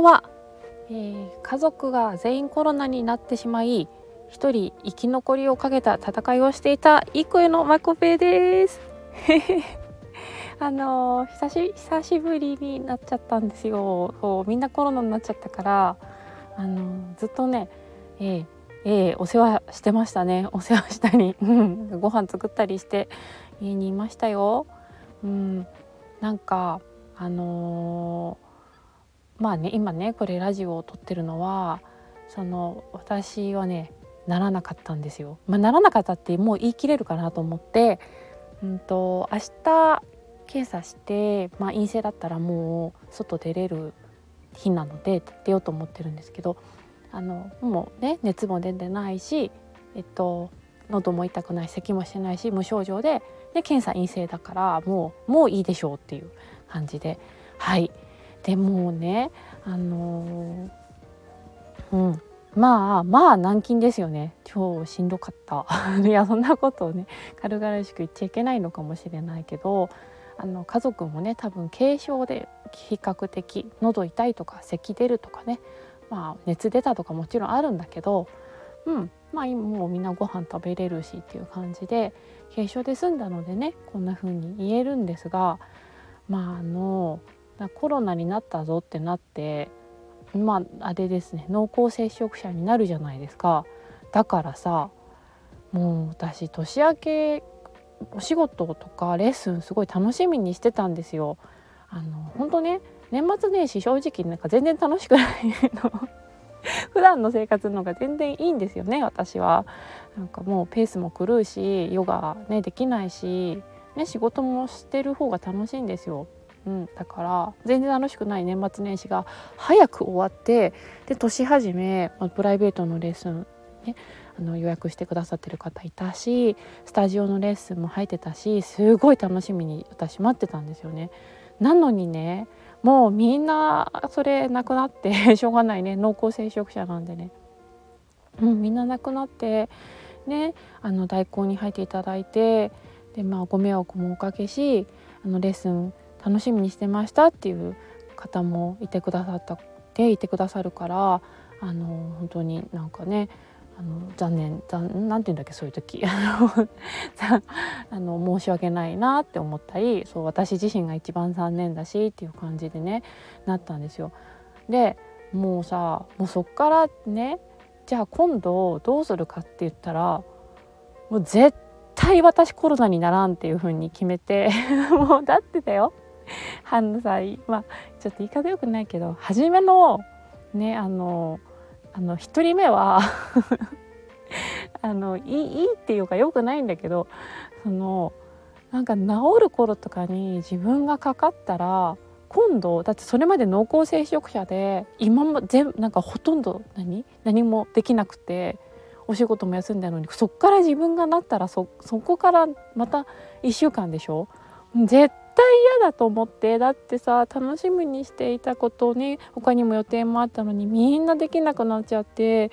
んは、えー、家族が全員コロナになってしまい一人生き残りをかけた戦いをしていたイコエのマコペです。あのー、久し久しぶりになっちゃったんですよ。そうみんなコロナになっちゃったからあのー、ずっとねえー、えー、お世話してましたね。お世話したり ご飯作ったりして家にいましたよ。うん、なんかあのー、まあね今ねこれラジオを撮ってるのはその私はねならなかったんですよ。まあ、ならなかったってもう言い切れるかなと思って、うんと、明日検査して、まあ、陰性だったらもう外出れる日なので出ようと思ってるんですけどあのもうね熱も出てないし、えっと、喉も痛くない咳もしてないし無症状でで検査陰性だからもうもういいでしょうっていう感じではいでもねあの、うん。まあまあ軟禁ですよね。超しんどかった。いやそんなことをね軽々しく言っちゃいけないのかもしれないけどあの家族もね多分軽症で比較的喉痛いとか咳出るとかねまあ熱出たとかもちろんあるんだけどうん。まあ今もうみんなご飯食べれるしっていう感じで軽症で済んだのでねこんな風に言えるんですがまああのコロナになったぞってなってまああれですね濃厚接触者になるじゃないですかだからさもう私年明けお仕事とかレッスンすごい楽しみにしてたんですよ。あの本当ね年末年始正直なんか全然楽しくないの 普段の生活の方が全然いいんですよね私は。なんかもうペースも狂うしヨガねできないし、ね、仕事もしてる方が楽しいんですよ。うん、だから全然楽しくない年末年始が早く終わってで年始めプライベートのレッスン、ね、あの予約してくださってる方いたしスタジオのレッスンも入ってたしすごい楽しみに私待ってたんですよね。なのにねもうみんなそれなくなって しょうがないね濃厚接触者なんでね。もうみんな亡くなってねあの代行に入っていただいてで、まあ、ご迷惑もおかけしあのレッスン楽しみにしてましたっていう方もいてくださったでいてくださるからあの本当になんかねあの残念残なんて言うんだっけそういう時 あの申し訳ないなって思ったりそう私自身が一番残念だしっていう感じでねなったんですよ。でもうさもうそっからねじゃあ今度どうするかって言ったらもう絶対私コロナにならんっていう風に決めて もうだってだよあのさまあちょっと言い方よくないけど初めのねあのあの1人目は あのいいいいっていうかよくないんだけどそのなんか治る頃とかに自分がかかったら今度だってそれまで濃厚接触者で今も全なんかほとんど何？何もできなくてお仕事も休んだのにそっから自分がなったらそこからまた1週間でしょ？絶対嫌だと思ってだってさ楽しみにしていたことに他にも予定もあったのにみんなできなくなっちゃって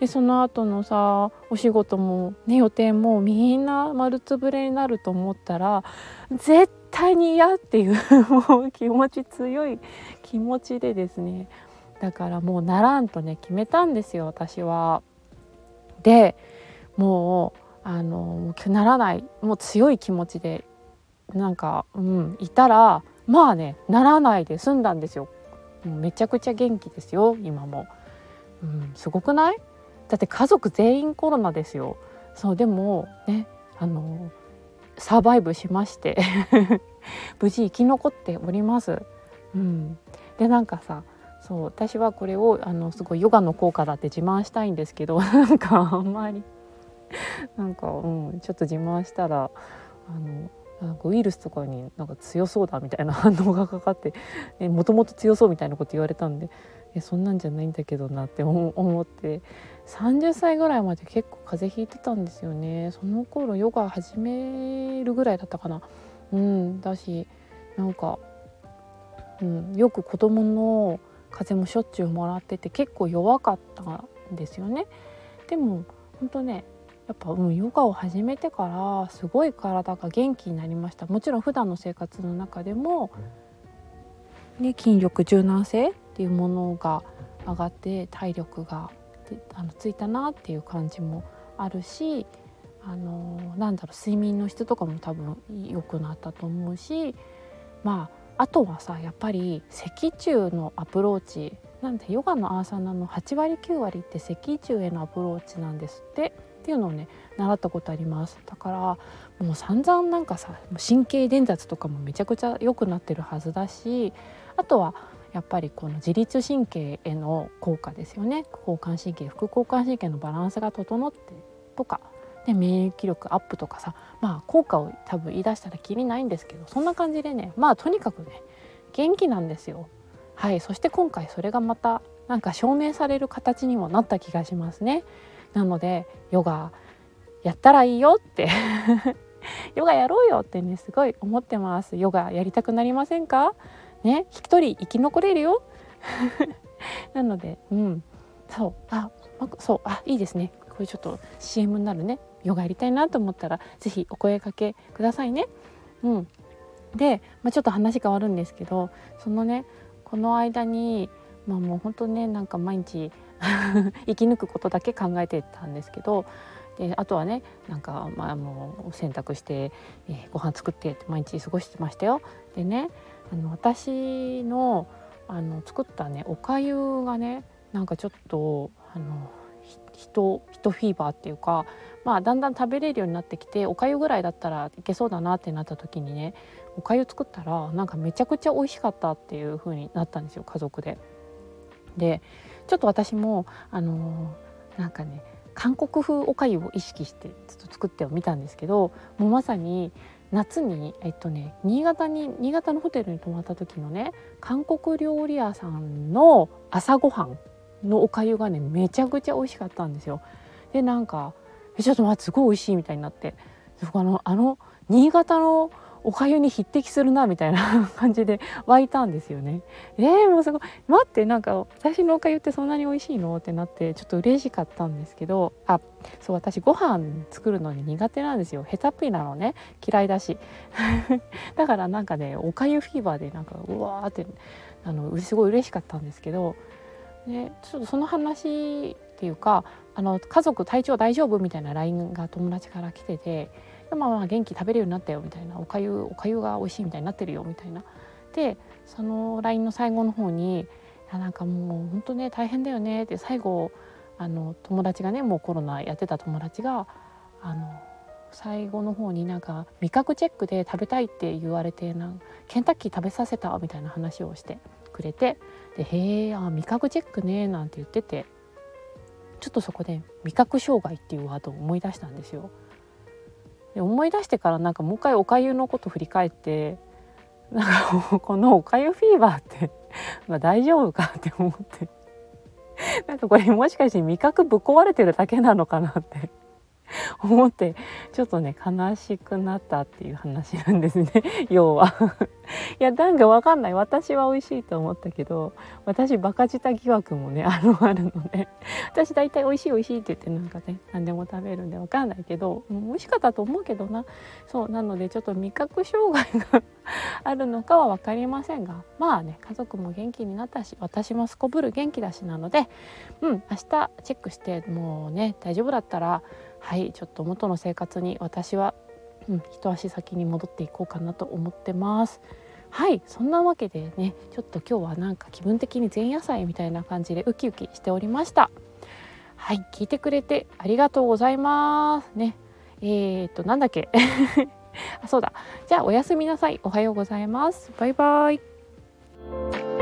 でその後のさお仕事もね予定もみんな丸つぶれになると思ったら絶対に嫌っていうもう気持ち強い気持ちでですねだからもうならんとね決めたんですよ私は。でもうあのならないもう強い気持ちでなんか、うん、いたらまあねならないで済んだんですよ。めちゃくちゃ元気ですよ今も、うん、すごくない？だって家族全員コロナですよそうでもねあのサバイブしまして 無事生き残っております。うん、でなんかさそう私はこれをあのすごいヨガの効果だって自慢したいんですけど なんかあんまりなんか、うん、ちょっと自慢したらあのなんかウイルスとかになんか強そうだみたいな反応がかかってもともと強そうみたいなこと言われたんでえそんなんじゃないんだけどなって思 って。30歳ぐらいまで結構風邪ひいてたんですよね。その頃ヨガ始めるぐらいだったかな。うんだしなんか、うん、よく子供の風邪もしょっちゅうもらってて結構弱かったんですよね。でも本当ねやっぱ、うん、ヨガを始めてからすごい体が元気になりました。もちろん普段の生活の中でも、ね、筋力柔軟性っていうものが上がって体力があのついたなっていう感じもあるしあのなんだろう睡眠の質とかも多分良くなったと思うしまああとはさやっぱり脊柱のアプローチ。なんでヨガのアーサナの8割9割って脊柱へのアプローチなんですって。っていうのをね習ったことありますだからもう散々なんかさ神経伝達とかもめちゃくちゃ良くなってるはずだしあとはやっぱりこの自律神経への効果ですよね交感神経副交感神経のバランスが整ってとかで免疫力アップとかさまあ効果を多分言い出したらきりないんですけどそんな感じでねまあとにかくね元気なんですよ。はいそして今回それがまたなんか証明される形にもなった気がしますね。なのでヨガやったらいいよって。ヨガやろうよってねすごい思ってます。ヨガやりたくなりませんか？ね？一人生き残れるよ？なのでうん。そう。あそう。あいいですね。これちょっと CM になるね。ヨガやりたいなと思ったら是非お声かけくださいね。うん、で、まあ、ちょっと話変わるんですけどそのねこの間にまあもう本当ねなんか毎日 生き抜くことだけ考えてたんですけどであとはねなんか、まあ、もう洗濯して、えー、ご飯作って毎日過ごしてましたよ。でねあの私のあの作ったねおかゆがねなんかちょっとあの人人フィーバーっていうか、まあ、だんだん食べれるようになってきておかゆぐらいだったらいけそうだなってなった時にねおかゆ作ったらなんかめちゃくちゃ美味しかったっていう風になったんですよ家族で。でちょっと私もあのー、なんかね韓国風おかゆを意識してちょっと作ってみたんですけどもうまさに夏にえっとね新潟に新潟のホテルに泊まった時のね韓国料理屋さんの朝ごはんのおかゆがねめちゃくちゃ美味しかったんですよ。でなんかちょっと待ってすごい美味しいみたいになってあのあの新潟のおかゆに匹敵するなみたいな 感じで湧いたんですよね。えー、もうすごい。待ってなんか私のおかゆってそんなに美味しいの？ってなってちょっと嬉しかったんですけどあそう私ご飯作るのに苦手なんですよ。下手っぴなのね。嫌いだし。だからなんかねおかゆフィーバーでなんかうわーってあのすごい嬉しかったんですけど、ね、ちょっとその話っていうかあの家族体調大丈夫？みたいな LINE が友達から来ててまあまあ元気食べれるようになったよみたいなおかゆおかゆが美味しいみたいになってるよみたいな。でその LINE の最後の方に「やなんかもう本当ね大変だよね」って最後あの友達がねもうコロナやってた友達があの最後の方になんか味覚チェックで食べたいって言われてなんケンタッキー食べさせたみたいな話をしてくれてで「へえあ味覚チェックね」なんて言っててちょっとそこで味覚障害っていうワードを思い出したんですよ。で思い出してからなんかもう一回おかゆのこと振り返ってなんかこのおかゆフィーバーって ま大丈夫かって思って。なんかこれもしかして味覚ぶっ壊れてるだけなのかなって。思ってちょっとね悲しくなったっていう話なんですね。要は。いやなんかわかんない。私は美味しいと思ったけど私バカ舌疑惑もねあるあるので私大体美味しい美味しいって言ってなんかね何でも食べるんでわかんないけど美味しかったと思うけどな。そうなのでちょっと味覚障害があるのかは分かりませんがまあね家族も元気になったし私もすこぶる元気だしなのでうん明日チェックしてもうね大丈夫だったらはいちょっと元の生活に私は、うん、一足先に戻っていこうかなと思ってます。はいそんなわけでねちょっと今日はなんか気分的に前夜祭みたいな感じでウキウキしておりました。はい聞いてくれてありがとうございます。ね。えー、っとなんだっけ？あそうだ。じゃあおやすみなさい。おはようございます。バイバイ。